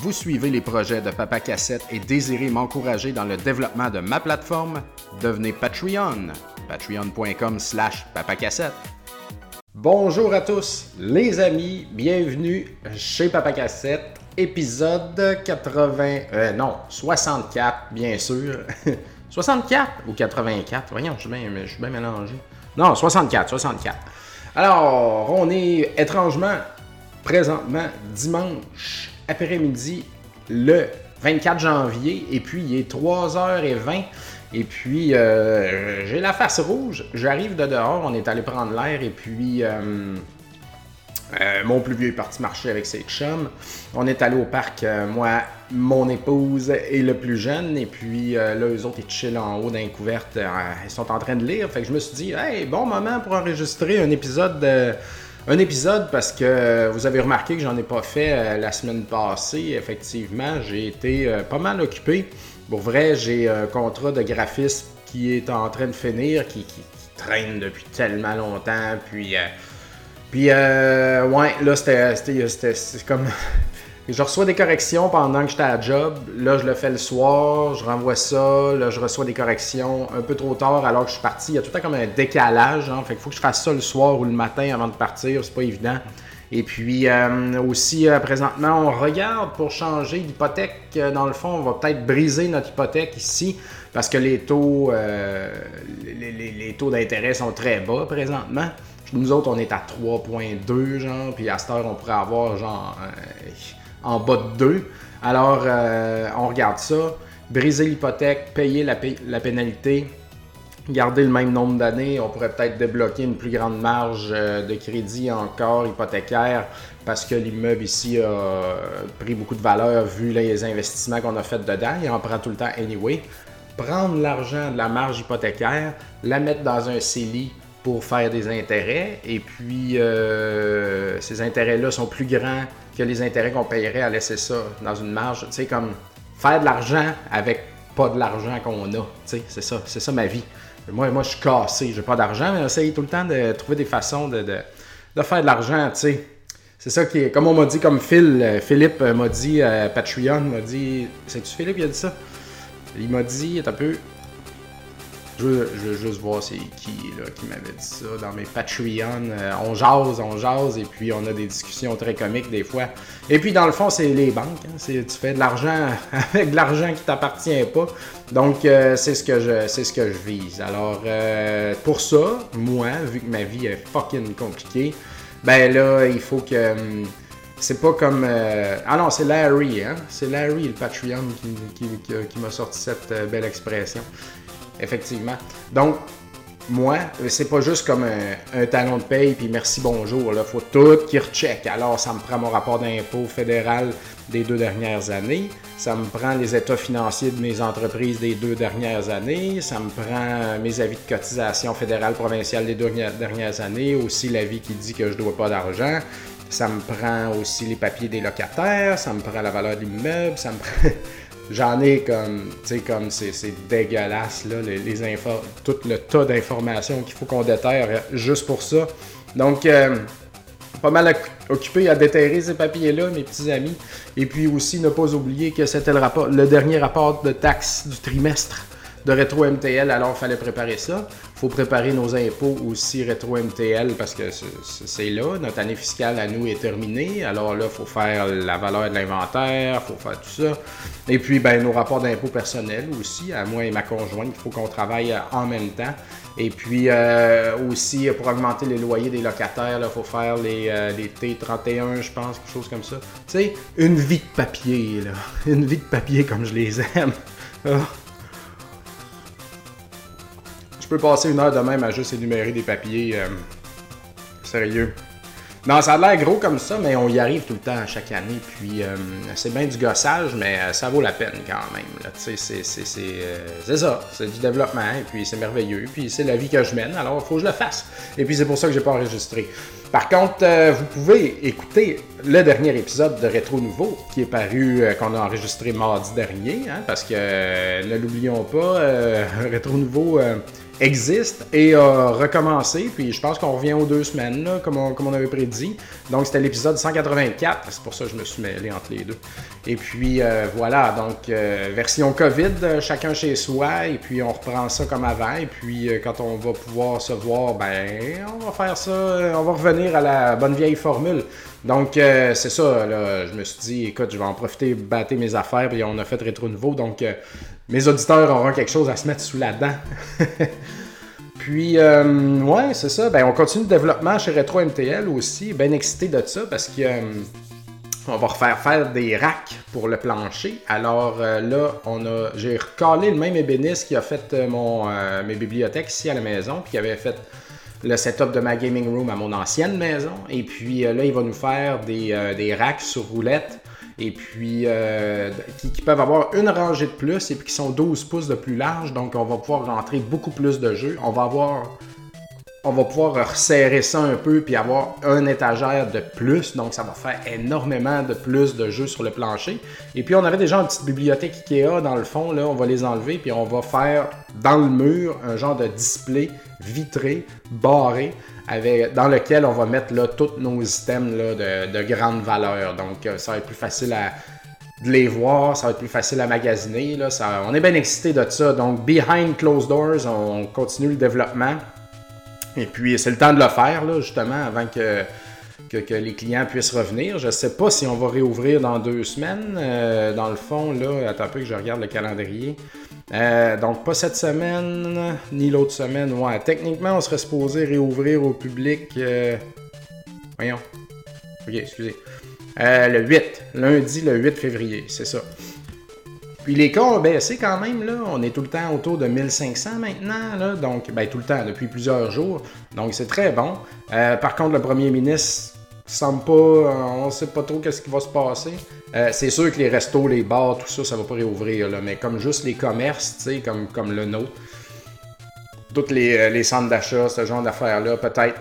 Vous suivez les projets de Papa Cassette et désirez m'encourager dans le développement de ma plateforme? Devenez Patreon. Patreon.com slash papacassette. Bonjour à tous les amis, bienvenue chez Papa Cassette, épisode 80... Euh, non, 64 bien sûr. 64 ou 84? Voyons, je suis bien, je suis bien mélangé. Non, 64, 64. Alors, on est étrangement, présentement, dimanche après-midi, le 24 janvier, et puis il est 3h20. Et puis, euh, j'ai la face rouge. J'arrive de dehors, on est allé prendre l'air, et puis... euh, euh, mon plus vieux est parti marcher avec ses chums. On est allé au parc, moi, mon épouse et le plus jeune. Et puis là, eux autres, ils chillent en haut d'un couverte. ils sont en train de lire. Fait que je me suis dit, hey, bon moment pour enregistrer un épisode. de- un épisode parce que vous avez remarqué que j'en ai pas fait euh, la semaine passée. Effectivement, j'ai été euh, pas mal occupé. Pour vrai, j'ai un contrat de graphisme qui est en train de finir, qui, traîne depuis tellement longtemps. Puis euh, puis, euh, ouais, là, c'était, comme. Je reçois des corrections pendant que j'étais à job. Là, je le fais le soir, je renvoie ça. Là, je reçois des corrections un peu trop tard alors que je suis parti. Il y a tout le temps comme un décalage. Hein, fait qu'il faut que je fasse ça le soir ou le matin avant de partir. C'est pas évident. Et puis, euh, aussi, euh, présentement, on regarde pour changer d'hypothèque. Euh, Dans le fond, on va peut-être briser notre hypothèque ici parce que les taux, d'intérêt sont très bas présentement. Nous autres, on est à 3.2, genre, puis à cette heure, on pourrait avoir, genre, en bas de 2. Alors, euh, on regarde ça. Briser l'hypothèque, payer la, pénalité, garder le même nombre d'années. On pourrait peut-être débloquer une plus grande marge euh, de crédit encore hypothécaire parce que l'immeuble ici a pris beaucoup de valeur vu les investissements qu'on a fait dedans. Il en prend tout le temps anyway. Prendre l'argent de la marge hypothécaire, la mettre dans un CELI pour faire des intérêts et puis euh, ces intérêts-là sont plus grands que les intérêts qu'on payerait à laisser ça dans une marge. Tu sais, comme faire de l'argent avec pas de l'argent qu'on a. Tu sais, c'est ça, c'est ça ma vie. Moi, moi je suis cassé, j'ai pas d'argent, mais j'essaye tout le temps de trouver des façons de, de, faire de l'argent, tu sais. C'est ça qui est, comme on m'a dit, comme Phil, euh, Philippe euh, m'a dit, euh, Patreon m'a dit, c'est-tu Philippe qui a dit ça? Il m'a dit, un peu, je veux, juste voir c'est qui là, qui m'avait dit ça dans mes Patreon. Euh, on jase, on jase, et puis on a des discussions très comiques des fois. Et puis dans le fond, c'est les banques. hein. C'est- tu fais de l'argent avec de l'argent qui t'appartient pas. Donc euh, c'est ce que je c'est ce que je vise. Alors euh, pour ça, moi, vu que ma vie est fucking compliquée, ben là, il faut que. hum, c'est pas comme. Ah non, c'est Larry, hein? C'est Larry, le Patreon, qui, qui- qui- m'a sorti cette belle expression. Effectivement. Donc, moi, c'est pas juste comme un, talon de paye puis merci bonjour. Il faut tout qui recheck. Alors, ça me prend mon rapport d'impôt fédéral des deux dernières années. Ça me prend les états financiers de mes entreprises des deux dernières années. Ça me prend mes avis de cotisation fédérale provinciale des deux dernières années. Aussi l'avis qui dit que je dois pas d'argent. Ça me prend aussi les papiers des locataires. Ça me prend la valeur de l'immeuble. Ça me prend. J'en ai comme, tu sais, comme c'est dégueulasse, là, les, les infos, tout le tas d'informations qu'il faut qu'on déterre juste pour ça. Donc, euh, pas mal occu- occupé à déterrer ces papiers-là, mes petits amis. Et puis aussi, ne pas oublier que c'était le dernier rapport de taxes du trimestre de Rétro MTL, alors il fallait préparer ça. Il faut préparer nos impôts aussi Rétro MTL parce que c'est- là. Notre année fiscale à nous est terminée. Alors là, il faut faire la valeur de l'inventaire, il faut faire tout ça. Et puis, ben, nos rapports d'impôts personnels aussi, à moi et ma conjointe, il faut qu'on travaille euh, en même temps. Et puis euh, aussi, euh, pour augmenter les loyers des locataires, il faut faire les, les T31, je pense, quelque chose comme ça. Tu sais, une vie de papier, là. Une vie de papier comme je les aime. Ah. Je peux passer une heure de même à juste énumérer des papiers. euh, sérieux. Non, ça a l'air gros comme ça, mais on y arrive tout le temps chaque année. Puis euh, c'est bien du gossage, mais euh, ça vaut la peine quand même. c'est- ça, c'est du développement, et puis c'est merveilleux, puis c'est la vie que je mène, alors il faut que je le fasse. Et puis c'est pour ça que j'ai pas enregistré. Par contre, vous pouvez écouter le dernier épisode de Rétro Nouveau, qui est paru, qu'on a enregistré mardi dernier, hein, parce que, ne l'oublions pas, Rétro Nouveau existe et a recommencé. Puis je pense qu'on revient aux deux semaines, là, comme, on, comme on avait prédit. Donc c'était l'épisode 184. C'est pour ça que je me suis mêlé entre les deux. Et puis euh, voilà, donc euh, version COVID, chacun chez soi. Et puis on reprend ça comme avant. Et puis euh, quand on va pouvoir se voir, ben on va faire ça. On va revenir à la bonne vieille formule. Donc c'est ça, là, je me suis dit, écoute, je vais en profiter, battre mes affaires, puis on a fait rétro nouveau. Donc mes auditeurs auront quelque chose à se mettre sous la dent. Puis, euh, ouais, c'est ça. Ben, on continue le développement chez Retro MTL aussi. Bien excité de ça parce que euh, on va refaire faire des racks pour le plancher. Alors euh, là, on a, j'ai recalé le même ébéniste qui a fait mon, mes bibliothèques ici à la maison, puis qui avait fait le setup de ma gaming room à mon ancienne maison. Et puis là, il va nous faire des, des racks sur roulettes et puis euh, qui, peuvent avoir une rangée de plus et puis qui sont 12 pouces de plus large. Donc on va pouvoir rentrer beaucoup plus de jeux. On va avoir on va pouvoir resserrer ça un peu puis avoir un étagère de plus. Donc ça va faire énormément de plus de jeux sur le plancher. Et puis on avait déjà une petite bibliothèque Ikea dans le fond. Là, on va les enlever puis on va faire dans le mur un genre de display vitré, barré dans lequel on va mettre là, tous nos items de, grande valeur. Donc, euh, ça va être plus facile de les voir, ça va être plus facile à magasiner. Là, on est bien excité de ça. Donc, behind closed doors, on continue le développement. Et puis, c'est le temps de le faire, là, justement, avant que, que, les clients puissent revenir. Je ne sais pas si on va réouvrir dans deux semaines. Euh, dans le fond, là, attends un peu que je regarde le calendrier. Euh, donc, pas cette semaine, ni l'autre semaine. Ouais, techniquement, on serait supposé réouvrir au public. Euh, voyons. Ok, excusez. Euh, le 8, lundi le 8 février, c'est ça. Puis les cas ont baissé quand même, là. On est tout le temps autour de 1500 maintenant, là. Donc, ben, tout le temps, depuis plusieurs jours. Donc, c'est très bon. par contre, le premier ministre semble pas. on sait pas trop qu'est-ce qui va se passer. Euh, c'est sûr que les restos, les bars, tout ça, ça va pas réouvrir, mais comme juste les commerces, tu sais, comme, le nôtre, tous les, euh, les centres d'achat, ce genre d'affaires-là, peut-être.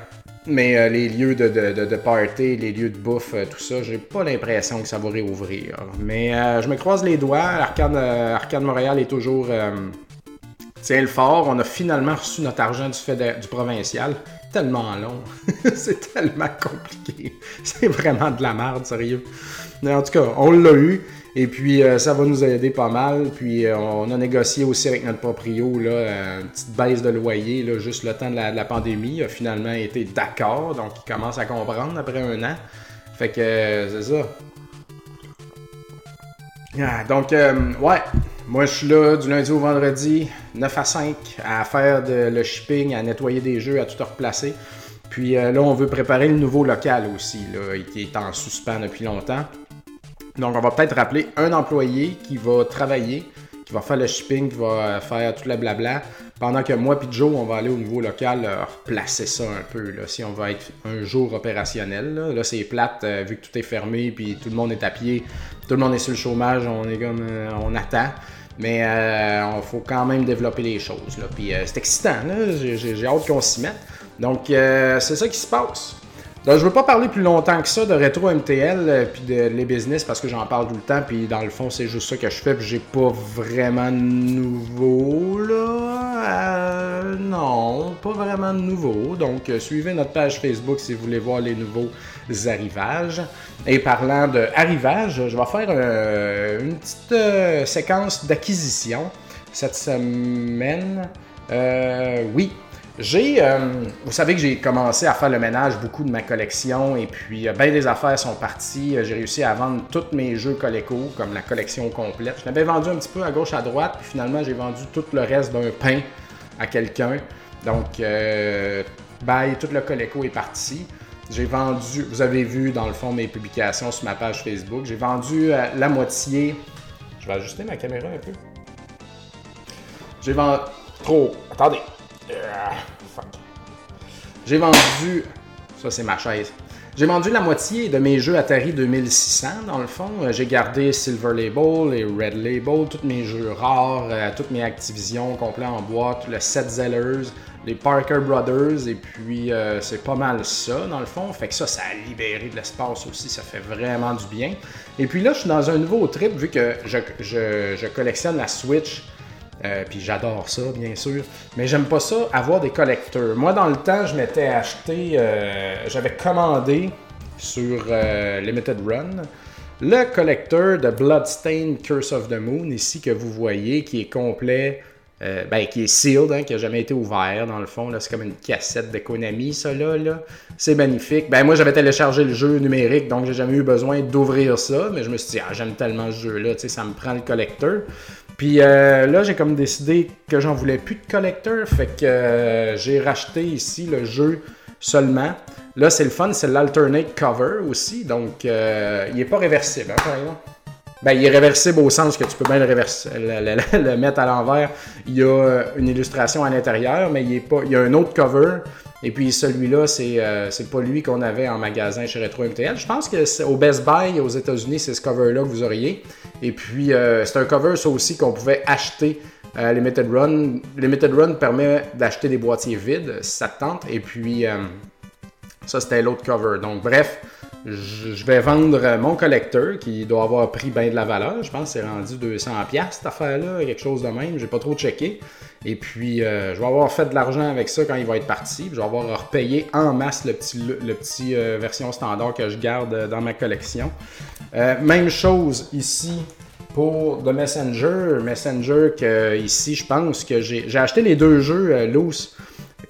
Mais euh, les lieux de, de, de, party, les lieux de bouffe, tout ça, j'ai pas l'impression que ça va réouvrir. Mais je me croise les doigts. Arcade, Montréal est toujours. tiens le fort. On a finalement reçu notre argent du, fait du provincial. Tellement long. c'est tellement compliqué. C'est vraiment de la merde, sérieux. Mais en tout cas, on l'a eu. Et puis, euh, ça va nous aider pas mal. Puis, euh, on a négocié aussi avec notre proprio là, euh, une petite baisse de loyer, là, juste le temps de la, pandémie. Il a finalement été d'accord. Donc, il commence à comprendre après un an. Fait que, c'est ça. Ah, donc, ouais. Moi, je suis là du lundi au vendredi, 9 à 5, à faire le shipping, à nettoyer des jeux, à tout replacer. Puis là, on veut préparer le nouveau local aussi, là, qui est en suspens depuis longtemps. Donc, on va peut-être rappeler un employé qui va travailler, qui va faire le shipping, qui va faire tout le blabla, pendant que moi et Joe, on va aller au niveau local euh, replacer ça un peu, là, si on va être un jour opérationnel. Là, c'est plate, euh, vu que tout est fermé, puis tout le monde est à pied, tout le monde est sur le chômage, on est comme, euh, on attend. Mais il faut quand même développer les choses. Là. Puis c'est excitant, j'ai hâte qu'on s'y mette. Donc c'est ça qui se passe. Je je veux pas parler plus longtemps que ça de rétro MTL euh, puis de les business parce que j'en parle tout le temps puis dans le fond c'est juste ça que je fais puis j'ai pas vraiment de nouveau là. Euh, non, pas vraiment de nouveau. Donc euh, suivez notre page Facebook si vous voulez voir les nouveaux arrivages. Et parlant de arrivage, je vais faire une petite séquence d'acquisition cette semaine. oui, j'ai, euh, vous savez que j'ai commencé à faire le ménage beaucoup de ma collection et puis euh, bien des affaires sont parties. Euh, j'ai réussi à vendre tous mes jeux Coleco, comme la collection complète. Je l'avais vendu un petit peu à gauche, à droite, puis finalement j'ai vendu tout le reste d'un pain à quelqu'un. Donc, euh, bye, tout le Coleco est parti. J'ai vendu, vous avez vu dans le fond mes publications sur ma page Facebook, j'ai vendu la moitié. Je vais ajuster ma caméra un peu. J'ai vendu. Trop. Attendez. Ah, J'ai vendu. Ça, c'est ma chaise. J'ai vendu la moitié de mes jeux Atari 2600, dans le fond. Euh, j'ai gardé Silver Label et Red Label, tous mes jeux rares, euh, toutes mes Activision complets en boîte, le set Zellers, les Parker Brothers, et puis euh, c'est pas mal ça, dans le fond. Fait que ça, ça a libéré de l'espace aussi, ça fait vraiment du bien. Et puis là, je suis dans un nouveau trip, vu que je collectionne la Switch puis j'adore ça, bien sûr. Mais j'aime pas ça, avoir des collecteurs. Moi, dans le temps, je m'étais acheté, j'avais commandé sur Limited Run le collecteur de Bloodstained Curse of the Moon, ici que vous voyez, qui est complet euh, ben, qui est sealed, hein, qui n'a jamais été ouvert dans le fond. C'est comme une cassette de Konami, ça là. là. C'est magnifique. Ben, moi, j'avais téléchargé le jeu numérique, donc j'ai jamais eu besoin d'ouvrir ça. Mais je me suis dit, ah, j'aime tellement ce jeu-là, ça me prend le collecteur. Puis euh, là, j'ai comme décidé que j'en voulais plus de collecteur. Fait que euh, j'ai racheté ici le jeu seulement. Là, c'est le fun, c'est l'alternate cover aussi. Donc, il n'est pas réversible, hein, par exemple. Ben, il est réversible au sens que tu peux bien le, le, mettre à l'envers. Il y a une illustration à l'intérieur, mais il, est pas, il y a un autre cover. Et puis celui-là, c'est euh, pas lui qu'on avait en magasin chez Retro MTL. Je pense que au Best Buy aux États-Unis, c'est ce cover-là que vous auriez. Et puis euh, c'est un cover, ça aussi, qu'on pouvait acheter à Limited Run. Limited Run permet d'acheter des boîtiers vides, si ça te tente. Et puis euh, ça, c'était l'autre cover. Donc bref, je vais vendre mon collecteur qui doit avoir pris bien de la valeur. Je pense que c'est rendu 200$ cette affaire-là, quelque chose de même. J'ai pas trop checké. Et puis, euh, je vais avoir fait de l'argent avec ça quand il va être parti. Je vais avoir repayé en masse le petit, euh, version standard que je garde dans ma collection. Euh, même chose ici pour The Messenger. Messenger que ici, je pense que j'ai acheté les deux jeux loose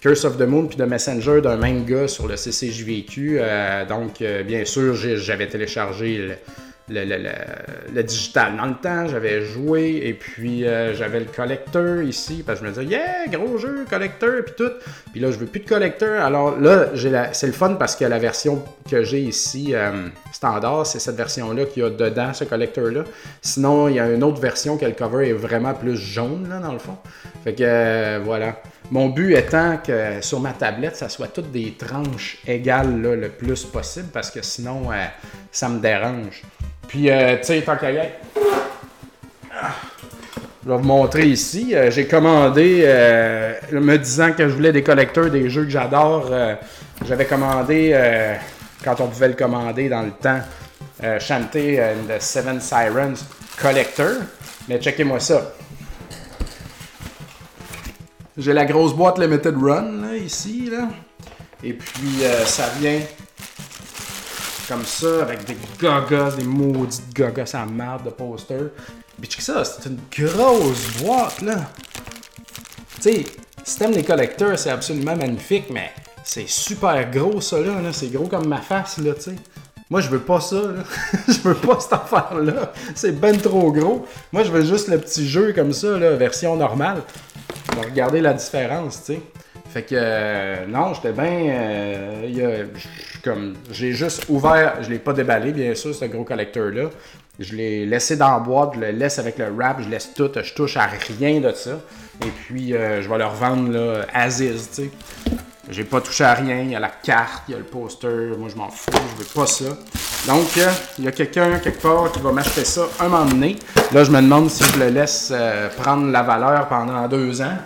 Of the Moon puis The Messenger d'un même gars sur le CCJVQ. Euh, donc, euh, bien sûr, j'avais téléchargé le, digital dans le temps, j'avais joué et puis euh, j'avais le collecteur ici parce que je me disais, yeah, gros jeu, collecteur, puis tout. Puis là, je veux plus de collecteur. Alors là, c'est le fun parce que la version que j'ai ici, standard, c'est cette version-là qui a dedans ce collecteur-là. Sinon, il y a une autre version que le cover est vraiment plus jaune, là, dans le fond. Fait que voilà. Mon but étant que sur ma tablette, ça soit toutes des tranches égales le plus possible parce que sinon, euh, ça me dérange. Puis, euh, tu sais, je vais vous montrer ici. Euh, j'ai commandé, me disant que je voulais des collecteurs des jeux que j'adore. J'avais commandé, quand on pouvait le commander dans le temps, chanter le Seven Sirens Collector. Mais checkez-moi ça. J'ai la grosse boîte Limited Run, ici, là. Et puis, euh, ça vient comme ça, avec des gagas, des maudites gagas à marde de poster. Puis ça, c'est une grosse boîte, là. Tu sais, si t'aimes les collecteurs, c'est absolument magnifique, mais c'est super gros, ça, là. C'est gros comme ma face, là, tu sais. Moi, je veux pas ça, là. je veux pas cette affaire-là. C'est ben trop gros. Moi, je veux juste le petit jeu comme ça, là, version normale. Regardez la différence, tu sais. Fait que euh, non, j'étais bien. Euh, j'ai juste ouvert, je l'ai pas déballé, bien sûr, ce gros collecteur-là. Je l'ai laissé dans la boîte, je le laisse avec le wrap, je laisse tout, je touche à rien de ça. Et puis euh, je vais le revendre là, Aziz, tu sais. J'ai pas touché à rien, il y a la carte, il y a le poster, moi je m'en fous, je veux pas ça. Donc, il y a quelqu'un quelque part qui va m'acheter ça un moment donné. Là, je me demande si je le laisse prendre la valeur pendant deux ans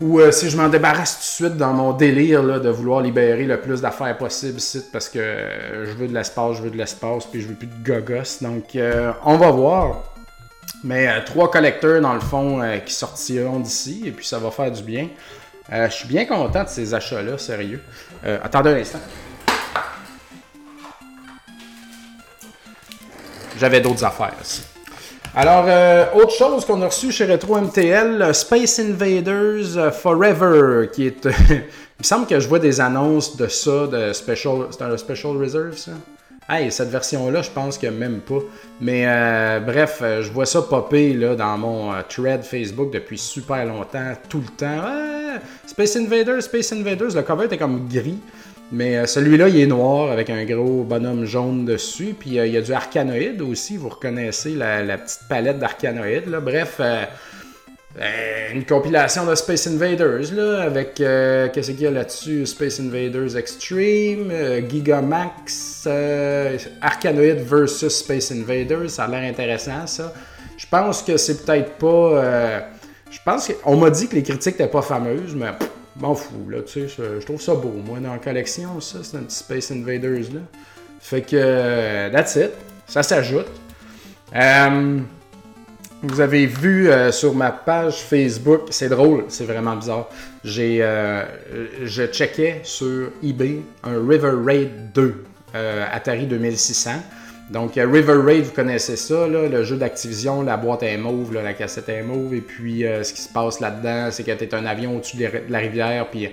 ou euh, si je m'en débarrasse tout de suite dans mon délire là, de vouloir libérer le plus d'affaires possible parce que je veux de l'espace, je veux de l'espace, puis je veux plus de gogos. Donc euh, on va voir. Mais euh, trois collecteurs dans le fond qui sortiront d'ici et puis ça va faire du bien. je suis bien content de ces achats-là, sérieux. attendez un instant. J'avais d'autres affaires aussi. Alors, euh, autre chose qu'on a reçu chez Retro MTL, Space Invaders euh, Forever, qui est. il me semble que je vois des annonces de ça, de Special. C'est un Special Reserve, ça? Hey, cette version-là, je pense que même pas. Mais euh, bref, je vois ça popper là, dans mon thread Facebook depuis super longtemps, tout le temps. Space Invaders, Space Invaders, le cover était comme gris. Mais euh, celui-là, il est noir avec un gros bonhomme jaune dessus. Puis euh, il y a du arcanoïde aussi. Vous reconnaissez la, petite palette d'arcanoïde. Bref, euh, une compilation de Space Invaders là, avec qu'est-ce qu'il y a là-dessus? Space Invaders Extreme, Gigamax, Arcanoid versus Space Invaders. Ça a l'air intéressant ça. Je pense que c'est peut-être pas. je pense qu'on m'a dit que les critiques n'étaient pas fameuses, mais m'en fous, là, tu sais, je, trouve ça beau. Moi, dans la collection, ça, c'est un petit Space Invaders, là. Fait que, euh, that's it. Ça s'ajoute. Euh, Vous avez vu euh, sur ma page Facebook, c'est drôle, c'est vraiment bizarre. J'ai, je checkais sur eBay un River Raid 2 euh, Atari 2600. Donc River Raid, vous connaissez ça, le jeu d'Activision, la boîte est mauve, la cassette est mauve, et puis ce qui se passe là-dedans, c'est que tu es un avion au-dessus de la rivière, puis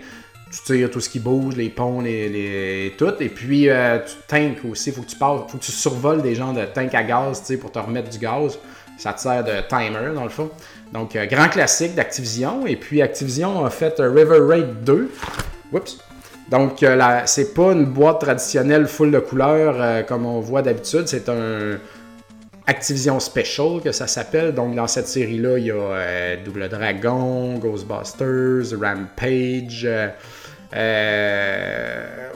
tu tires tout ce qui bouge, les ponts, les, les tout. Et puis, tu tanks aussi. Faut que tu passes, faut que tu survoles des gens de tanks à gaz, pour te remettre du gaz. Ça te de timer, dans le fond. Donc, euh, grand classique d'Activision. Et puis, Activision a fait River Raid 2. Oups. Donc, euh, c'est pas une boîte traditionnelle full de couleurs euh, comme on voit d'habitude. C'est un Activision Special que ça s'appelle. Donc, dans cette série-là, il y a Double Dragon, Ghostbusters, Rampage,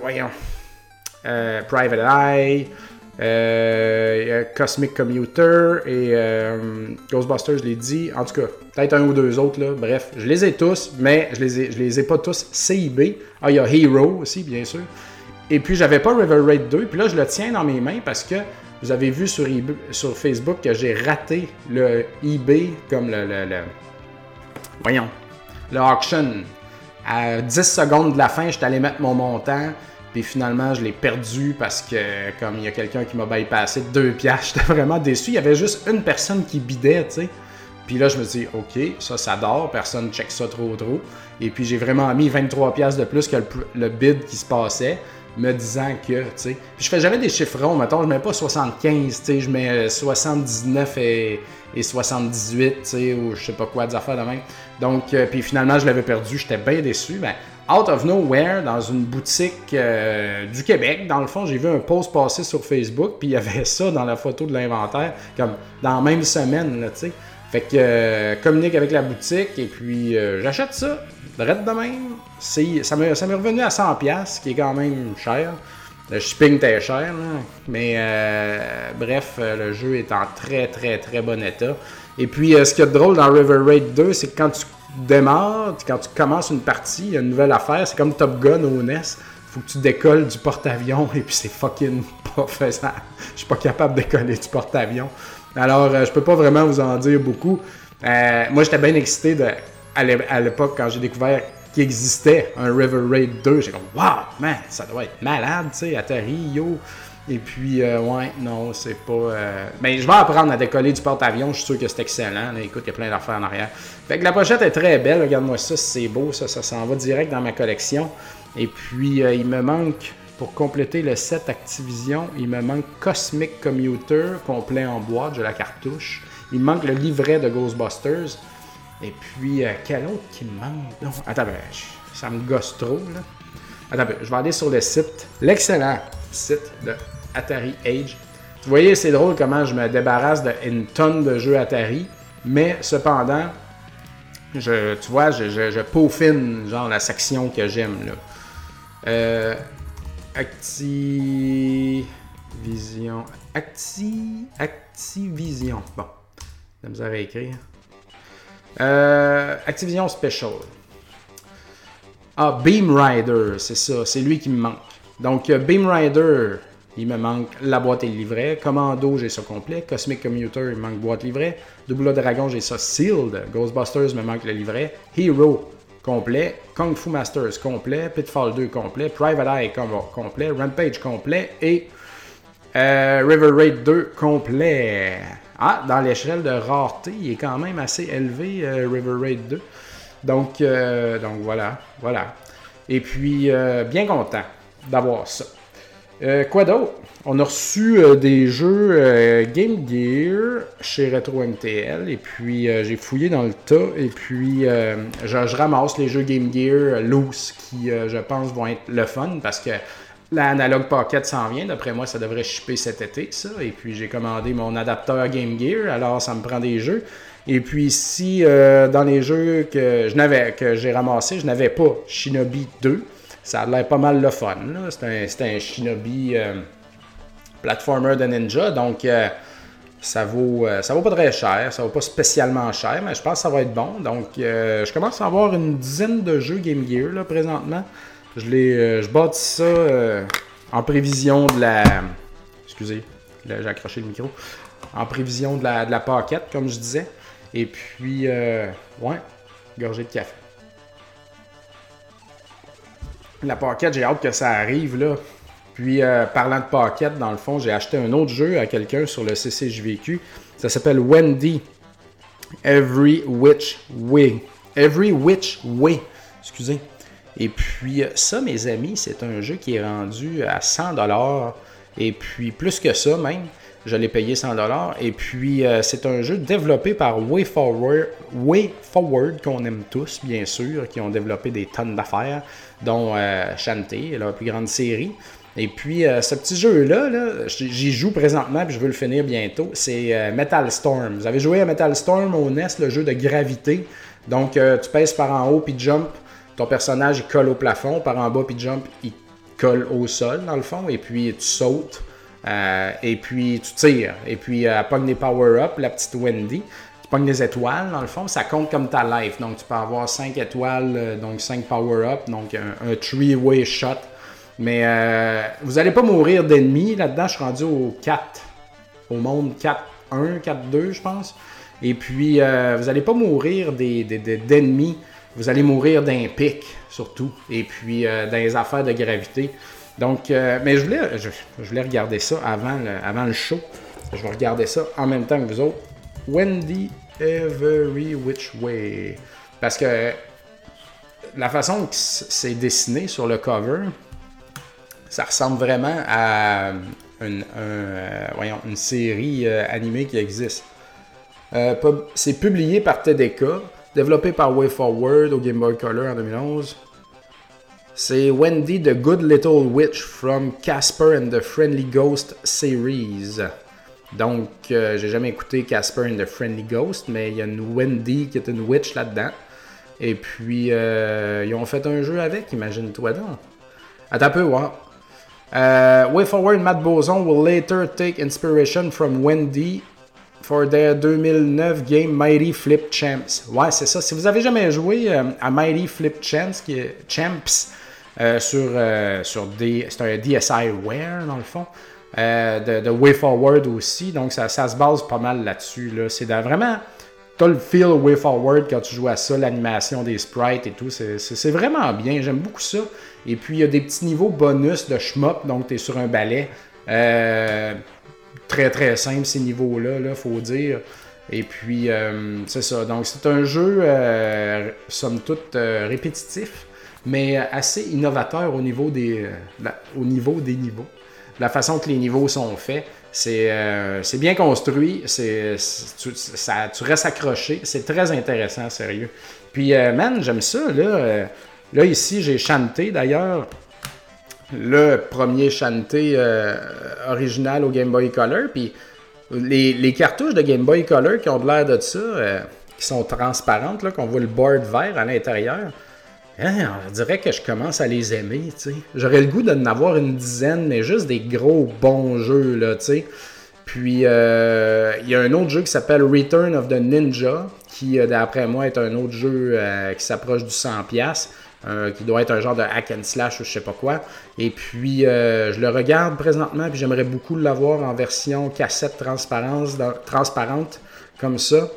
voyons, Private Eye. Euh, Cosmic Commuter et euh, Ghostbusters, je l'ai dit. En tout cas, peut-être un ou deux autres. Là. Bref, je les ai tous, mais je les ai, je les ai pas tous CIB. Ah, il y a Hero aussi, bien sûr. Et puis, j'avais pas River Raid 2. Puis là, je le tiens dans mes mains parce que vous avez vu sur, Facebook que j'ai raté le eBay comme le, Voyons. Le auction. À 10 secondes de la fin, j'étais allé mettre mon montant. Puis finalement, je l'ai perdu parce que, comme il y a quelqu'un qui m'a bypassé deux piastres, j'étais vraiment déçu. Il y avait juste une personne qui bidait, tu sais. Puis là, je me dis, OK, ça, ça dort, personne check ça trop, trop. Et puis j'ai vraiment mis 23 piastres de plus que le, bid qui se passait, me disant que, tu sais. Puis je fais jamais des chiffrons, mettons, je mets pas 75, tu sais, je mets 79 et, 78, tu sais, ou je sais pas quoi, des affaires de même. Donc, euh, puis finalement, je l'avais perdu, j'étais bien déçu. Ben, out of nowhere, dans une boutique euh, du Québec, dans le fond, j'ai vu un post passer sur Facebook, puis il y avait ça dans la photo de l'inventaire, comme dans la même semaine, tu sais. Fait que euh, communique avec la boutique et puis euh, j'achète ça. Direct de même. Ça m'est revenu à 100$, qui est quand même cher. Le shipping était cher, mais bref, le jeu est en très très très bon état. Et puis ce qui est drôle dans River Raid 2, c'est que quand tu démarres, quand tu commences une partie, il y a une nouvelle affaire, c'est comme Top Gun au NES. Faut que tu décolles du porte-avions et puis c'est fucking pas faisable. Je suis pas capable de décoller du porte-avions. Alors, euh, je peux pas vraiment vous en dire beaucoup. Euh, moi, j'étais bien excité à l'époque quand j'ai découvert qu'il existait un River Raid 2. J'ai comme, wow, man, ça doit être malade, tu sais, Atari, yo. Et puis, euh, ouais, non, c'est pas. Mais je vais apprendre à décoller du porte-avions. Je suis sûr que c'est excellent. Écoute, il y a plein d'affaires en arrière. Fait la pochette est très belle. Regarde-moi ça, c'est beau. Ça, ça s'en va direct dans ma collection. Et puis, euh, il me manque, pour compléter le set Activision, il me manque Cosmic Commuter, complet en boîte. J'ai la cartouche. Il me manque le livret de Ghostbusters. Et puis, euh, quel autre qui me manque? Non. Attends, ben, ça me gosse trop, là. Attends, ben, je vais aller sur le site, l'excellent site de Atari Age. Vous voyez, c'est drôle comment je me débarrasse d'une tonne de jeux Atari, mais cependant, je, tu vois, je, peaufine genre la section que j'aime là. Euh, Activision. Acti, Activision. Bon, la misère à écrire. Euh, Activision Special. Ah, Beam Rider, c'est ça, c'est lui qui me manque. Donc, euh, Beam Rider, il me manque la boîte et le livret. Commando, j'ai ça complet. Cosmic Commuter, il me manque boîte livret. Double Dragon, j'ai ça sealed. Ghostbusters, me manque le livret. Hero, complet. Kung Fu Masters, complet. Pitfall 2, complet. Private Eye, complet. Rampage, complet. Et euh, River Raid 2, complet. Ah, dans l'échelle de rareté, il est quand même assez élevé, euh, River Raid 2. Donc, euh, donc voilà, voilà. Et puis, bien content d'avoir ça. Euh, quoi d'autre? On a reçu euh, des jeux euh, Game Gear chez Retro MTL et puis j'ai fouillé dans le tas et puis je, ramasse les jeux Game Gear loose qui je pense vont être le fun parce que l'Analog Pocket s'en vient. D'après moi, ça devrait shipper cet été ça. Et puis j'ai commandé mon adapteur Game Gear alors ça me prend des jeux. Et puis ici, dans les jeux que je n'avais que j'ai ramassé, je n'avais pas Shinobi 2 ça a l'air pas mal le fun. C'est un, Shinobi euh, platformer de Ninja, donc euh, ça vaut euh, ça vaut pas très cher, ça vaut pas spécialement cher, mais je pense que ça va être bon. Donc je commence à avoir une dizaine de jeux Game Gear là, présentement. Je, les, je bâtis ça en prévision de la. Excusez, j'ai accroché le micro. En prévision de la, de la comme je disais. Et puis, ouais, gorgée de café. La paquette, j'ai hâte que ça arrive là. Puis, euh, parlant de paquette, dans le fond, j'ai acheté un autre jeu à quelqu'un sur le CCJVQ. Ça s'appelle Wendy Every Which Way. Every Which Way. Excusez. Et puis, ça, mes amis, c'est un jeu qui est rendu à 100$. Et puis, plus que ça même. Je l'ai payé 100$. Et puis, euh, c'est un jeu développé par WayForward, Way Forward, qu'on aime tous, bien sûr, qui ont développé des tonnes d'affaires, dont euh, Shantae, la plus grande série. Et puis, euh, ce petit jeu-là, -là, j'y joue présentement, puis je veux le finir bientôt. C'est euh, Metal Storm. Vous avez joué à Metal Storm au NES, le jeu de gravité. Donc, tu pèses par en haut, puis jump. Ton personnage, il colle au plafond. Par en bas, puis jump, il colle au sol, dans le fond. Et puis, tu sautes. Et puis, tu tires. Et puis, elle pogne des power-up, la petite Wendy. Tu pognes des étoiles, dans le fond. Ça compte comme ta life. Donc, tu peux avoir 5 étoiles, donc 5 power-up. Donc, un, un three-way shot mais euh, vous n'allez pas mourir d'ennemis. Là-dedans, je suis rendu au 4. Au monde 4-1, 4-2, je pense. Et puis, euh, vous n'allez pas mourir d'ennemis. Vous allez mourir d'un pic, surtout. Et puis, euh, dans affaires de gravité. Donc, mais je voulais, regarder ça avant le, show. Je vais regarder ça en même temps que vous autres. Wendy Every Which Way? Parce que la façon que c'est dessiné sur le cover, ça ressemble vraiment à une, euh, série euh, animée qui existe. Euh, c'est publié par TDK, développé par WayForward au Game Boy Color en 2011. C'est Wendy the Good Little Witch from Casper and the Friendly Ghost series. Donc, j'ai jamais écouté Casper and the Friendly Ghost, mais il y a une Wendy qui est une witch là-dedans. Et puis, ils ont fait un jeu avec, imagine-toi donc. Attends un peu, voir. Uh, Way Forward, Matt Boson will later take inspiration from Wendy for their 2009 game Mighty Flip Champs. Ouais, c'est ça. Si vous avez jamais joué euh, à Mighty Flip Champs, qui est Champs euh, sur, euh, sur des, c'est un DSiWare dans le fond, de, de, Way Forward aussi. Donc ça, ça, se base pas mal là-dessus. Là. C'est vraiment T'as le feel way forward quand tu joues à ça, l'animation des sprites et tout. C'est vraiment bien. J'aime beaucoup ça. Et puis, il y a des petits niveaux bonus de shmup. Donc, tu es sur un balai. Euh, très, très simple, ces niveaux-là, là, faut dire. Et puis, euh, c'est ça. Donc, c'est un jeu, euh, somme toute, répétitif, mais assez innovateur au niveau des, au niveau des niveaux. La façon que les niveaux sont faits. Euh, c'est bien construit, c'est tu, tu restes accroché, c'est très intéressant, sérieux. Puis, euh, man, j'aime ça, là. Euh, là, ici, j'ai chanté, d'ailleurs, le premier chanté original au Game Boy Color. Puis, les, cartouches de Game Boy Color qui ont de l'air de ça, qui sont transparentes, qu'on voit le board vert à l'intérieur, Hein, on dirait que je commence à les aimer, tu sais. J'aurais le goût d'en avoir une dizaine, mais juste des gros bons jeux, là, tu sais. Puis, euh, il y a un autre jeu qui s'appelle Return of the Ninja, qui, euh, d'après moi, est un autre jeu euh, qui s'approche du 100$, qui doit être un genre de hack and slash ou je sais pas quoi. Et puis, je le regarde présentement, puis j'aimerais beaucoup l'avoir en version cassette transparente, comme ça.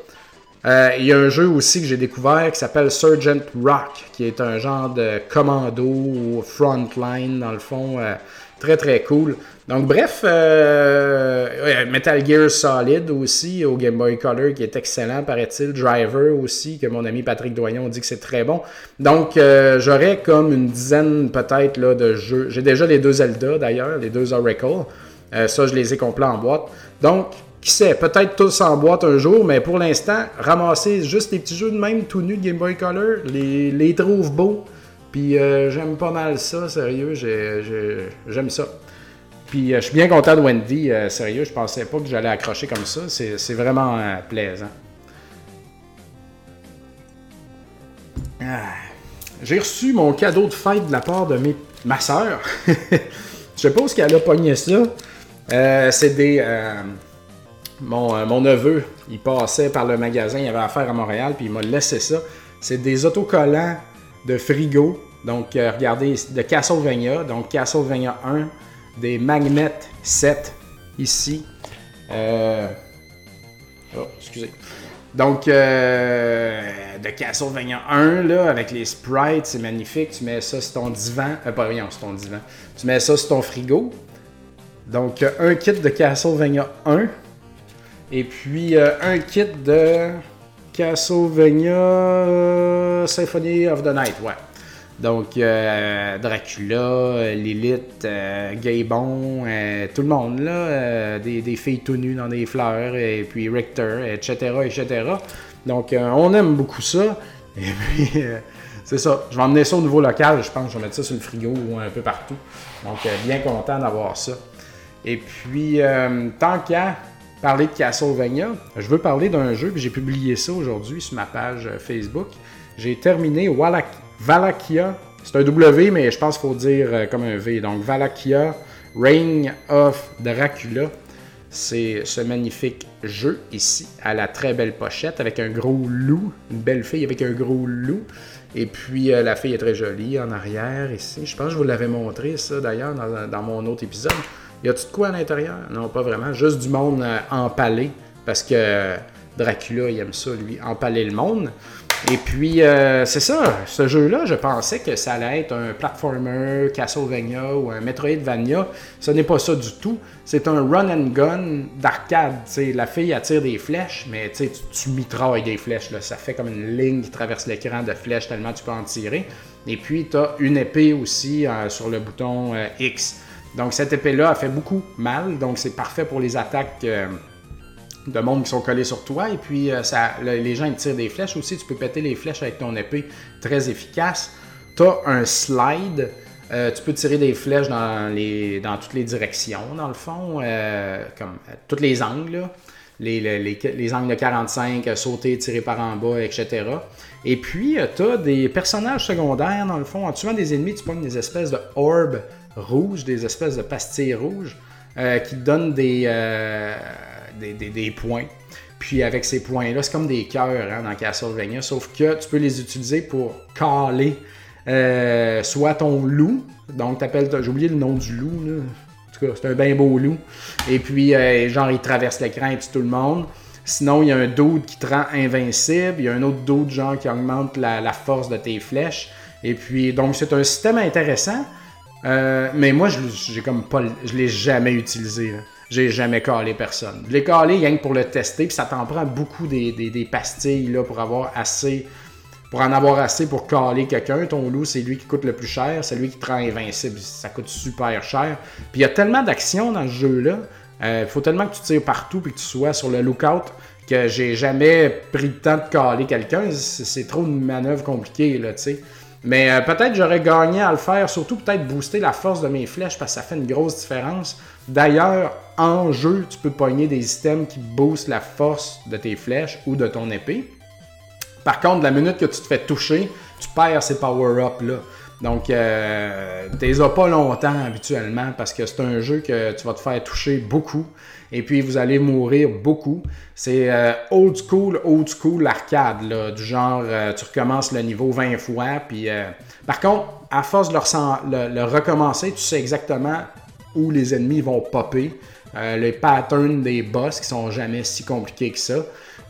Euh, il y a un jeu aussi que j'ai découvert qui s'appelle Sergeant Rock, qui est un genre de commando ou frontline dans le fond. Euh, très très cool. Donc bref, euh, Metal Gear Solid aussi au Game Boy Color qui est excellent, paraît-il. Driver aussi, que mon ami Patrick Doyon dit que c'est très bon. Donc j'aurais comme une dizaine peut-être là, de jeux. J'ai déjà les deux Zelda d'ailleurs, les deux Oracle. ça, je les ai complets en boîte. Donc, qui sait, peut-être tous en boîte un jour, mais pour l'instant, ramasser juste les petits jeux de même tout nus de Game Boy Color, les, les trouve beaux. Puis euh, j'aime pas mal ça, sérieux, j'aime ça. Puis euh, je suis bien content de Wendy, euh, sérieux, je pensais pas que j'allais accrocher comme ça, c'est vraiment plaisant. Ah. J'ai reçu mon cadeau de fête de la part de mes... ma soeur. Je sais pas où qu'elle a pogné ça. c'est des euh, mon, neveu, il passait par le magasin, il avait affaire à Montréal, puis il m'a laissé ça. C'est des autocollants de frigo. Donc, euh, regardez, de Castlevania. Donc, Castlevania 1, des Magnet 7 ici. Euh, oh, excusez. Donc, de Castlevania 1, là, avec les sprites, c'est magnifique. Tu mets ça sur ton divan. Pas rien, sur ton divan. Tu mets ça sur ton frigo. Donc, un kit de Castlevania 1. Et puis, euh, un kit de Castlevania euh, Symphony of the Night, ouais. Donc, euh, Dracula, Lilith, euh, tout le monde, là, des, des filles tout nues dans des fleurs, et puis Richter, etc., etc. Donc, on aime beaucoup ça. Et puis, c'est ça. Je vais emmener ça au niveau local, je pense. Je vais mettre ça sur le frigo ou un peu partout. Donc, bien content d'avoir ça. Et puis, tant qu'à parler de Castlevania, je veux parler d'un jeu, puis j'ai publié ça aujourd'hui sur ma page euh, Facebook. J'ai terminé Valakia. C'est un W, mais je pense qu'il faut dire euh, comme un V. Donc, Valakia Reign of Dracula. C'est ce magnifique jeu ici, à la très belle pochette, avec un gros loup, une belle fille avec un gros loup. Et puis euh, la fille est très jolie en arrière ici. Je pense que je vous l'avais montré ça d'ailleurs dans mon autre épisode. Y a-tu de quoi à l'intérieur? Non, pas vraiment. Juste du monde euh, empalé. Parce que euh, Dracula, il aime ça, lui, empaler le monde. Et puis, euh, c'est ça. Ce jeu-là, je pensais que ça allait être un platformer, Castlevania ou un Metroidvania. Ce n'est pas ça du tout. C'est un run and gun d'arcade. La fille attire des flèches, mais tu, tu mitrailles des flèches. Là. Ça fait comme une ligne qui traverse l'écran de flèches tellement tu peux en tirer. Et puis, tu une épée aussi sur le bouton X. Donc, cette épée-là, a fait beaucoup mal. Donc, c'est parfait pour les attaques. euh, de monde qui sont collés sur toi. Et puis, euh, ça, le- les gens ils tirent des flèches aussi. Tu peux péter les flèches avec ton épée. Très efficace. Tu as un slide. Euh, tu peux tirer des flèches dans, toutes les directions, dans le fond. comme tous les angles. Les, les, les- les angles de 45, euh, sauter, tirer par en bas, etc. Et puis, tu as des personnages secondaires, dans le fond. En tuant des ennemis, tu pognes des espèces de orbes rouges, des espèces de pastilles rouges euh, qui te donnent des, euh, des, points. Puis avec ces points-là, c'est comme des cœurs hein, dans Castlevania, sauf que tu peux les utiliser pour caler euh, soit ton loup, donc t'appelles, j'ai oublié le nom du loup, en tout cas c'est un bien beau loup, et puis genre il traverse l'écran et tout le monde. Sinon, il y a un dude qui te rend invincible, il y a un autre dude genre qui augmente la force de tes flèches. Et puis, donc c'est un système intéressant. Euh, mais moi, j'ai comme pas, je l'ai jamais utilisé. J'ai jamais calé personne. Je l'ai calé rien que pour le tester, puis ça t'en prend beaucoup des, pastilles là, pour avoir assez, pour en avoir assez pour caler quelqu'un. Ton loup, c'est lui qui coûte le plus cher, c'est lui qui te rend invincible. Ça coûte super cher. Puis il y a tellement d'actions dans ce jeu-là. Il faut tellement que tu tires partout puis que tu sois sur le lookout que j'ai jamais pris le temps de caler quelqu'un. C'est c'est trop une manœuvre compliquée, là, tu sais. Mais euh, peut-être j'aurais gagné à le faire, surtout peut-être booster la force de mes flèches parce que ça fait une grosse différence. D'ailleurs, en jeu, tu peux pogner des items qui boostent la force de tes flèches ou de ton épée. Par contre, la minute que tu te fais toucher, tu perds ces power-ups là. Donc, euh, tu les as pas longtemps habituellement parce que c'est un jeu que tu vas te faire toucher beaucoup et puis vous allez mourir beaucoup. C'est euh, old school, old school arcade, du genre euh, tu recommences le niveau 20 fois. Puis, euh, par contre, à force de le, recommencer, tu sais exactement où les ennemis vont popper, les patterns des boss qui sont jamais si compliqués que ça.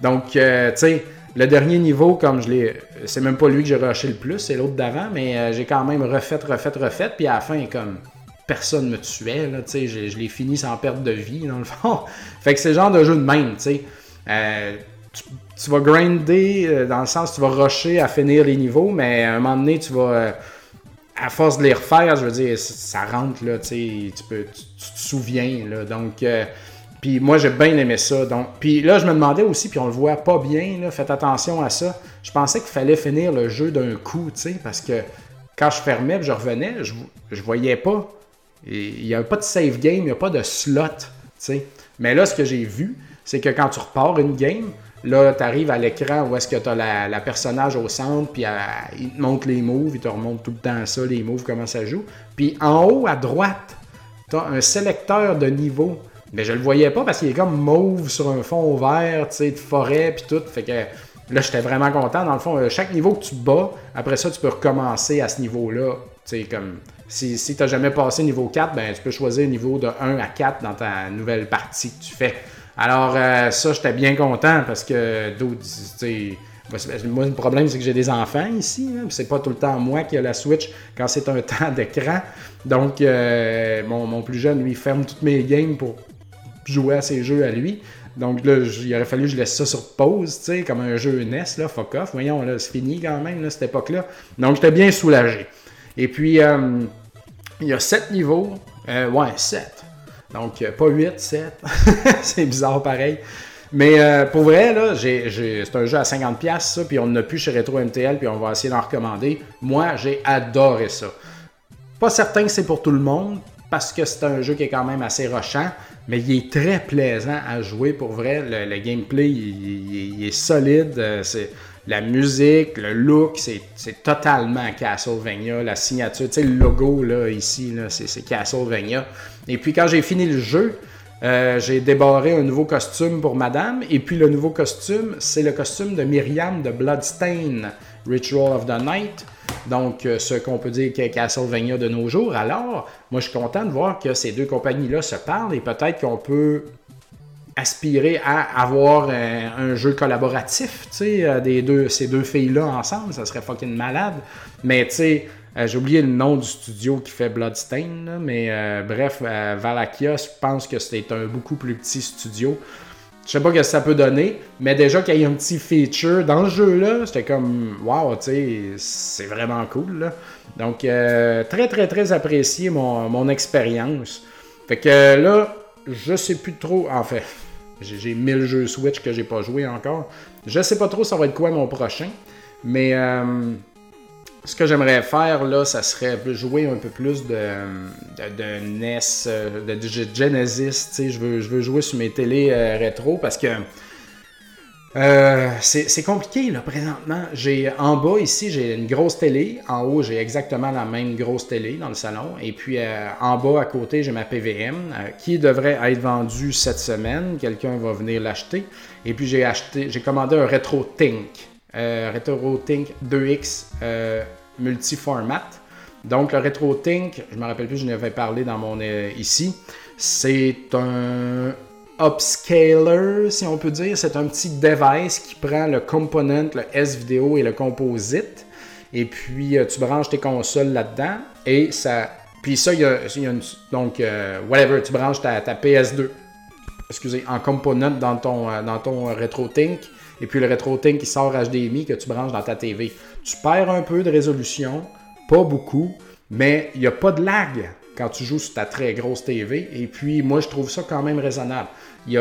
Donc, tu sais, le dernier niveau, comme je l'ai. C'est même pas lui que j'ai rushé le plus, c'est l'autre d'avant, mais j'ai quand même refait, refait, refait, puis à la fin, comme personne me tuait, là, je, je l'ai fini sans perte de vie, dans le fond. fait que c'est le genre de jeu de même, tu sais. Euh, tu, tu vas grinder euh, dans le sens tu vas rusher à finir les niveaux, mais à un moment donné, tu vas. euh, à force de les refaire, je veux dire, ça- rentre, là, tu tu, te souviens, là, donc, euh, puis moi, j'ai bien aimé ça, donc, puis là, je me demandais aussi, puis on le voit pas bien, là, faites attention à ça, je pensais qu'il fallait finir le jeu d'un coup, tu sais, parce que quand je fermais je revenais, je, je voyais pas, il n'y a pas de save game, il n'y a pas de slot, mais là, ce que j'ai vu, c'est que quand tu repars une game, Là, tu arrives à l'écran où est-ce que tu as la, la personnage au centre, puis il te montre les moves, il te remonte tout le temps ça, les moves, comment ça joue. Puis en haut à droite, tu as un sélecteur de niveau. Mais je le voyais pas parce qu'il est comme mauve sur un fond vert, tu sais, de forêt, puis tout. Fait que là, j'étais vraiment content. Dans le fond, euh, chaque niveau que tu bats, après ça, tu peux recommencer à ce niveau-là. Sais, comme si, si tu n'as jamais passé niveau 4, ben, tu peux choisir niveau de 1 à 4 dans ta nouvelle partie que tu fais. Alors, euh, ça, j'étais bien content parce que d'autres, sais, moi, le problème, c'est que j'ai des enfants ici. Hein, c'est pas tout le temps moi qui a la Switch quand c'est un temps d'écran. Donc, euh, mon, mon, plus jeune, lui, ferme toutes mes games pour jouer à ses jeux à lui. Donc là, il aurait fallu que je laisse ça sur pause, tu sais, comme un jeu NES, là, fuck off. Voyons, là, c'est fini quand même, là, cette époque-là. Donc, j'étais bien soulagé. Et puis, euh, il y a 7 niveaux. Euh, ouais, 7. Donc, euh, pas 8, 7. c'est bizarre pareil. Mais pour vrai, là, c'est un jeu à 50$, ça, puis on n'a plus chez Retro MTL, puis on va essayer d'en recommander. Moi, j'ai adoré ça. Pas certain que c'est pour tout le monde, parce que c'est un jeu qui est quand même assez rochant, mais il est très plaisant à jouer pour vrai. Le, gameplay, il, est solide. C'est la musique, le look, c'est totalement Castlevania. La signature, tu sais, le logo là, ici, là, c'est Castlevania. Et puis quand j'ai fini le jeu, euh, j'ai débarré un nouveau costume pour madame. Et puis le nouveau costume, c'est le costume de Myriam de Bloodstain, Ritual of the Night. Donc, euh, ce qu'on peut dire qu'est Castlevania de nos jours. Alors, moi, je suis content de voir que ces deux compagnies-là se parlent et peut-être qu'on peut aspirer à avoir un, jeu collaboratif, tu sais, euh, deux, ces deux filles-là ensemble, ça serait fucking malade. Mais tu sais, euh, j'ai oublié le nom du studio qui fait Bloodstain, mais bref, Valakia, je pense que c'est un beaucoup plus petit studio. Je sais pas ce que ça peut donner, mais déjà qu'il y ait un petit feature dans le jeu-là, c'était comme, wow, tu sais, c'est vraiment cool. Donc, euh, très, très, très apprécié mon, mon expérience. Fait que là, je sais plus trop, en fait, j'ai 1000 jeux Switch que j'ai pas joué encore. Je sais pas trop ça va être quoi mon prochain, mais euh, ce que j'aimerais faire, là, ça serait jouer un peu plus de, de, NES, euh, de, Genesis. Je veux, je veux jouer sur mes télés euh, rétro parce que euh, c'est compliqué là présentement. J'ai en bas ici j'ai une grosse télé, en haut j'ai exactement la même grosse télé dans le salon et puis en bas à côté j'ai ma PVM qui devrait être vendue cette semaine. Quelqu'un va venir l'acheter et puis j'ai acheté, j'ai commandé un Retro Think. Euh, RetroTink 2X euh, multi-format. Donc le RetroTink, je me rappelle plus, je n'avais parlé dans mon euh, ici, c'est un upscaler, si on peut dire. C'est un petit device qui prend le component, le S-Vidéo et le composite. Et puis tu branches tes consoles là-dedans et ça. Puis ça, il y a, une. Donc, whatever, tu branches ta, ta, PS2, excusez, en component dans ton, dans ton RetroTink et puis le RetroTink qui sort HDMI que tu branches dans ta TV. Tu perds un peu de résolution, pas beaucoup, mais il n'y a pas de lag quand tu joues sur ta très grosse TV. Et puis moi, je trouve ça quand même raisonnable. Il y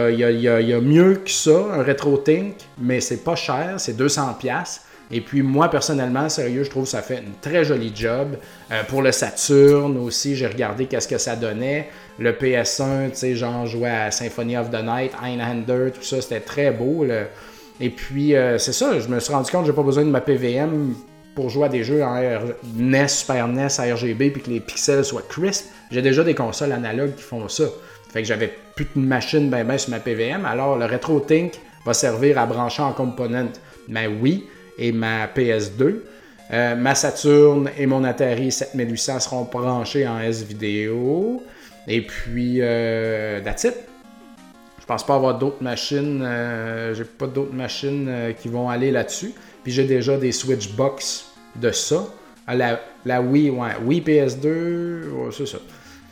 a, mieux que ça, un RetroTink, mais c'est pas cher, c'est 200$. Et puis moi, personnellement, sérieux, je trouve que ça fait une très jolie job. Euh, pour le Saturn aussi, j'ai regardé qu'est-ce que ça donnait. Le PS1, tu sais, genre jouer à Symphony of the Night, Einhander, tout ça, c'était très beau. Et puis, euh, c'est ça, je me suis rendu compte que j'ai pas besoin de ma PVM pour jouer à des jeux en NES, Super NES, RGB, puis que les pixels soient crisp. J'ai déjà des consoles analogues qui font ça. Fait que j'avais plus de machine ben ben sur ma PVM. Alors, le RetroTink va servir à brancher en component ma Wii et ma PS2. Euh, ma Saturn et mon Atari 7800 seront branchés en S-Vidéo. Et puis, euh, that's. Je pense pas avoir d'autres machines. Euh, j'ai pas d'autres machines euh, qui vont aller là-dessus. Puis j'ai déjà des Switch Box de ça. La, la Wii, ouais, Wii PS2, c'est ça.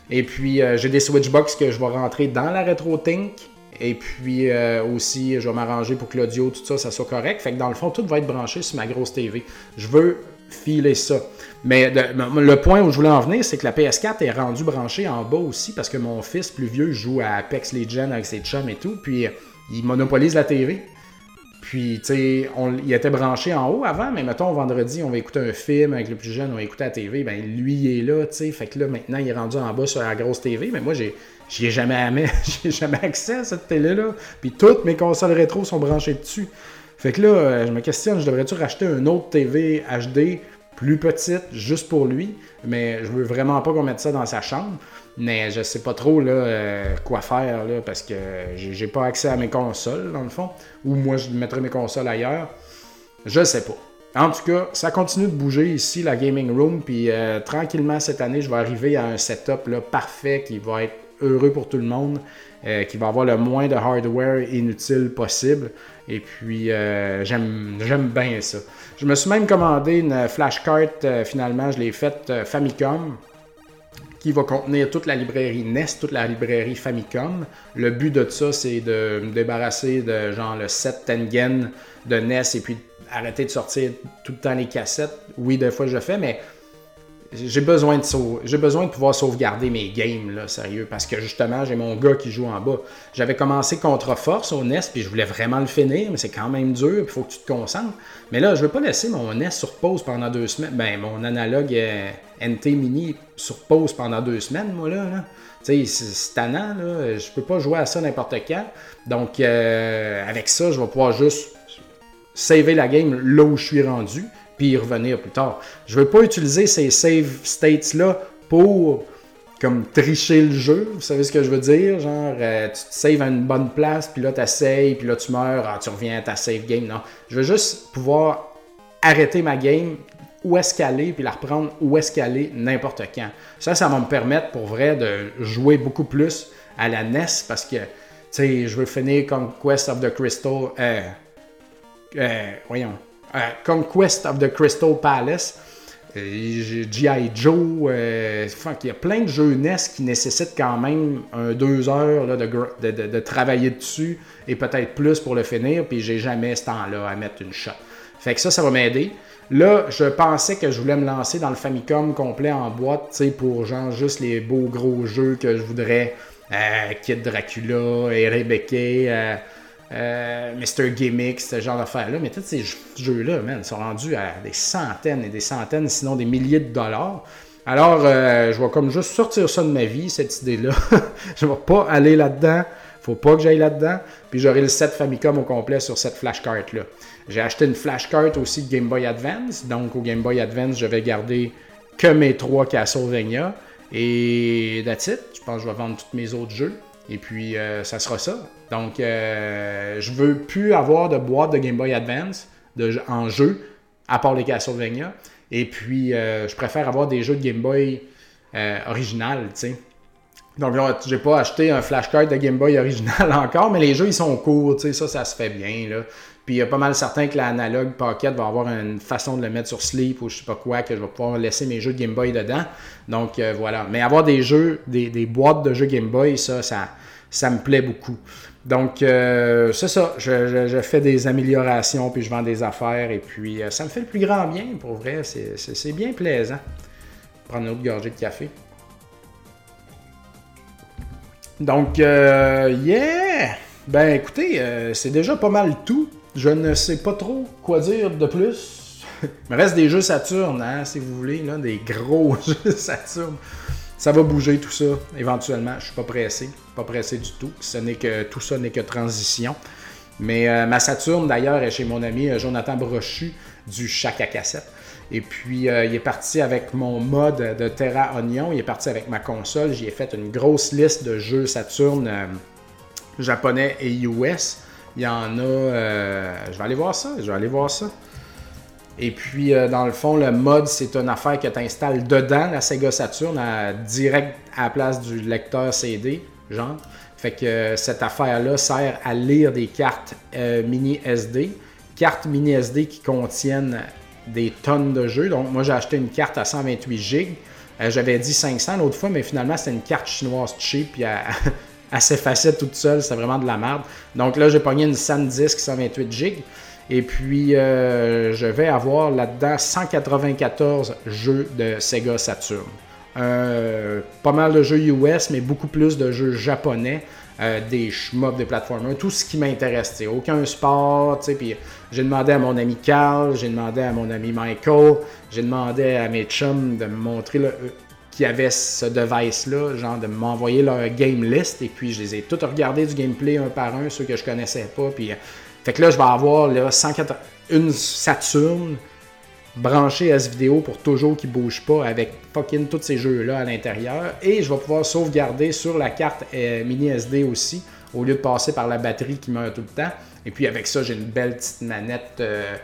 Et puis euh, j'ai des Switchbox que je vais rentrer dans la RetroTink. Et puis aussi, je vais m'arranger pour que l'audio, tout ça, ça soit correct. Fait que dans le fond, tout va être branché sur ma grosse TV. Je veux filer ça. Mais le point où je voulais en venir, c'est que la PS4 est rendue branchée en bas aussi parce que mon fils plus vieux joue à Apex Legends avec ses chums et tout, puis euh, il monopolise la TV. Puis, tu sais, il était branché en haut avant, mais mettons, vendredi, on va écouter un film avec le plus jeune, on va écouter la TV, ben lui, il est là, tu sais. Fait que là, maintenant, il est rendu en bas sur la grosse TV, mais moi, j'ai, ai jamais, jamais accès à cette télé-là. Puis toutes mes consoles rétro sont branchées dessus. Fait que là, euh, je me questionne, je devrais-tu racheter une autre TV HD plus petite, juste pour lui, mais je veux vraiment pas qu'on mette ça dans sa chambre. Mais je sais pas trop là, euh, quoi faire là, parce que j'ai pas accès à mes consoles, dans le fond. Ou moi, je mettrais mes consoles ailleurs. Je sais pas. En tout cas, ça continue de bouger ici, la gaming room. Puis euh, tranquillement, cette année, je vais arriver à un setup là, parfait qui va être heureux pour tout le monde, euh, qui va avoir le moins de hardware inutile possible. Et puis, euh, j'aime bien ça. Je me suis même commandé une flashcard, finalement, je l'ai faite Famicom qui va contenir toute la librairie NES, toute la librairie Famicom. Le but de ça, c'est de me débarrasser de genre le 7 Tengen de NES et puis arrêter de sortir tout le temps les cassettes. Oui, des fois je le fais, mais j'ai besoin de j'ai besoin de pouvoir sauvegarder mes games là, sérieux parce que justement, j'ai mon gars qui joue en bas. J'avais commencé contre Force au NES puis je voulais vraiment le finir, mais c'est quand même dur, il faut que tu te concentres. Mais là, je veux pas laisser mon NES sur pause pendant deux semaines. Ben mon analogue NT mini sur pause pendant deux semaines, moi là. Tu sais, c'est tannant, là. Je peux pas jouer à ça n'importe quand. Donc, euh, avec ça, je vais pouvoir juste saver la game là où je suis rendu puis y revenir plus tard. Je veux pas utiliser ces save states-là pour comme tricher le jeu, vous savez ce que je veux dire? Genre, euh, tu te saves à une bonne place, puis là, tu essayes, puis là, tu meurs, ah, tu reviens à ta save game. Non, je veux juste pouvoir arrêter ma game où est-ce qu'elle est, puis la reprendre où est-ce qu'elle est n'importe quand. Ça, ça va me permettre pour vrai de jouer beaucoup plus à la NES parce que, tu sais, je veux finir comme Quest of the Crystal. Euh, euh, voyons, Conquest of the Crystal Palace. Euh, G.I. Joe, euh, il y a plein de jeux qui nécessitent quand même deux heures de, travailler dessus et peut-être plus pour le finir, puis j'ai jamais ce temps-là à mettre une shot. Fait que ça, ça va m'aider. Là, je pensais que je voulais me lancer dans le Famicom complet en boîte, pour genre juste les beaux gros jeux que je voudrais. Kid Dracula, et Rebecca, euh, Mr. Gimmick, ce genre d'affaires-là. Mais tous ces jeux-là, man, sont rendus à des centaines et des centaines, sinon des milliers de dollars. Alors, euh, je vais comme juste sortir ça de ma vie, cette idée-là. je ne vais pas aller là-dedans. Faut pas que j'aille là-dedans. Puis j'aurai le set Famicom au complet sur cette flashcard-là. J'ai acheté une flashcard aussi de Game Boy Advance. Donc, au Game Boy Advance, je vais garder que mes trois Castlevania. Et that's it. Je pense que je vais vendre tous mes autres jeux. Et puis, euh, ça sera ça. Donc, euh, je veux plus avoir de boîte de Game Boy Advance de, en jeu, à part les Castlevania. Et puis, euh, je préfère avoir des jeux de Game Boy euh, original, tu sais. Donc, j'ai pas acheté un flashcard de Game Boy original encore, mais les jeux, ils sont courts, tu sais, ça, ça se fait bien, là. Puis, il y a pas mal certain que l'analogue Pocket va avoir une façon de le mettre sur sleep ou je sais pas quoi, que je vais pouvoir laisser mes jeux de Game Boy dedans. Donc, euh, voilà. Mais avoir des jeux, des, boîtes de jeux Game Boy, ça, ça, ça me plaît beaucoup. Donc, euh, c'est ça. Je, fais des améliorations, puis je vends des affaires, et puis euh, ça me fait le plus grand bien, pour vrai. C'est bien plaisant. Prendre une autre gorgée de café. Donc, yeah! Ben, écoutez, c'est déjà pas mal tout. Je ne sais pas trop quoi dire de plus. Il me reste des jeux Saturne, hein, si vous voulez, des gros jeux Saturne. Ça va bouger tout ça éventuellement. Je suis pas pressé, pas pressé du tout. Ce n'est que tout ça n'est que transition. Mais euh, ma Saturne d'ailleurs est chez mon ami euh, Jonathan Brochu du Chac à cassette. Et puis euh, il est parti avec mon mode de Terra Onion. Il est parti avec ma console. J'y ai fait une grosse liste de jeux Saturne japonais et US. Il y en a. je vais aller voir ça. Je vais aller voir ça. Et puis, euh, dans le fond, le mode, c'est une affaire que tu installes dedans la Sega Saturn, direct à la place du lecteur CD, genre. Fait que euh, cette affaire-là sert à lire des cartes euh, mini SD. Cartes mini SD qui contiennent des tonnes de jeux. Donc, moi, j'ai acheté une carte à 128 GB. J'avais dit 500 l'autre fois, mais finalement, c'était une carte chinoise cheap. Puis assez facile toute seule. C'est vraiment de la merde. Donc là, j'ai pogné une SanDisk 128 GB. Et puis, euh, je vais avoir là-dedans 194 jeux de Sega Saturn. Euh, pas mal de jeux US, mais beaucoup plus de jeux japonais, euh, des shmups, des platformers, tout ce qui m'intéresse. Aucun sport. J'ai demandé à mon ami Carl, j'ai demandé à mon ami Michael, j'ai demandé à mes chums de me montrer le, qui avait ce device-là, genre de m'envoyer leur game list. Et puis je les ai tous regardés du gameplay un par un, ceux que je connaissais pas. Puis fait que là, je vais avoir là, une Saturn branchée à ce vidéo pour toujours qui bouge pas avec fucking tous ces jeux-là à l'intérieur. Et je vais pouvoir sauvegarder sur la carte euh, mini SD aussi, au lieu de passer par la batterie qui meurt tout le temps. Et puis avec ça, j'ai une belle petite manette. Euh,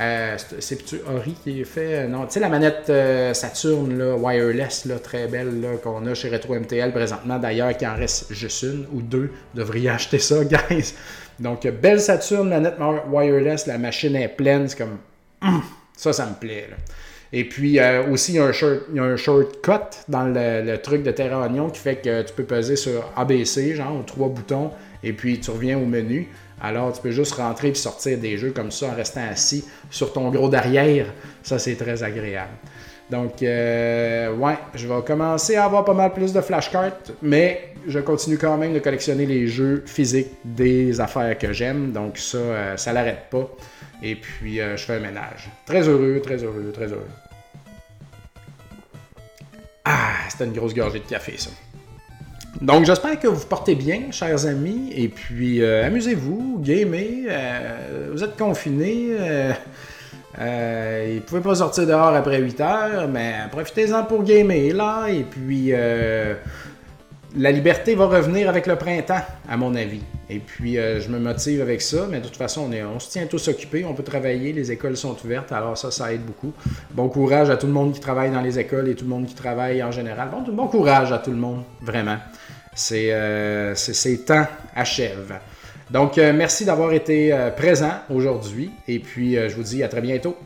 Euh, c'est Ori qui est fait. Non, tu sais, la manette Saturn là, wireless, là, très belle, qu'on a chez Retro MTL présentement. D'ailleurs, qui en reste juste une ou deux. Vous devriez acheter ça, guys. Donc, belle Saturn, manette wireless. La machine est pleine. C'est comme. Ça, ça me plaît. Là. Et puis euh, aussi, il y, a un short, shortcut dans le, truc de Terra Onion qui fait que tu peux peser sur ABC, genre trois boutons, et puis tu reviens au menu. Alors, tu peux juste rentrer et sortir des jeux comme ça en restant assis sur ton gros derrière. Ça, c'est très agréable. Donc, euh, ouais, je vais commencer à avoir pas mal plus de flashcards, mais je continue quand même de collectionner les jeux physiques des affaires que j'aime. Donc, ça, euh, ça l'arrête pas. Et puis, je fais un ménage. Très heureux, très heureux, très heureux. Ah, c'était une grosse gorgée de café, ça. Donc, j'espère que vous portez bien, chers amis, et puis euh, amusez-vous, gamez, euh, vous êtes confinés, euh, euh, pouvez pas sortir dehors après 8 heures, mais profitez-en pour gamer, là, et puis la liberté va revenir avec le printemps, à mon avis. Et puis, je me motive avec ça, mais de toute façon, on se tient tous occupés, on peut travailler, les écoles sont ouvertes, alors ça, ça aide beaucoup. Bon courage à tout le monde qui travaille dans les écoles et tout le monde qui travaille en général. Bon, bon courage à tout le monde, vraiment. C'est euh, ces temps. Donc, euh, merci d'avoir été présent aujourd'hui, et puis je vous dis à très bientôt.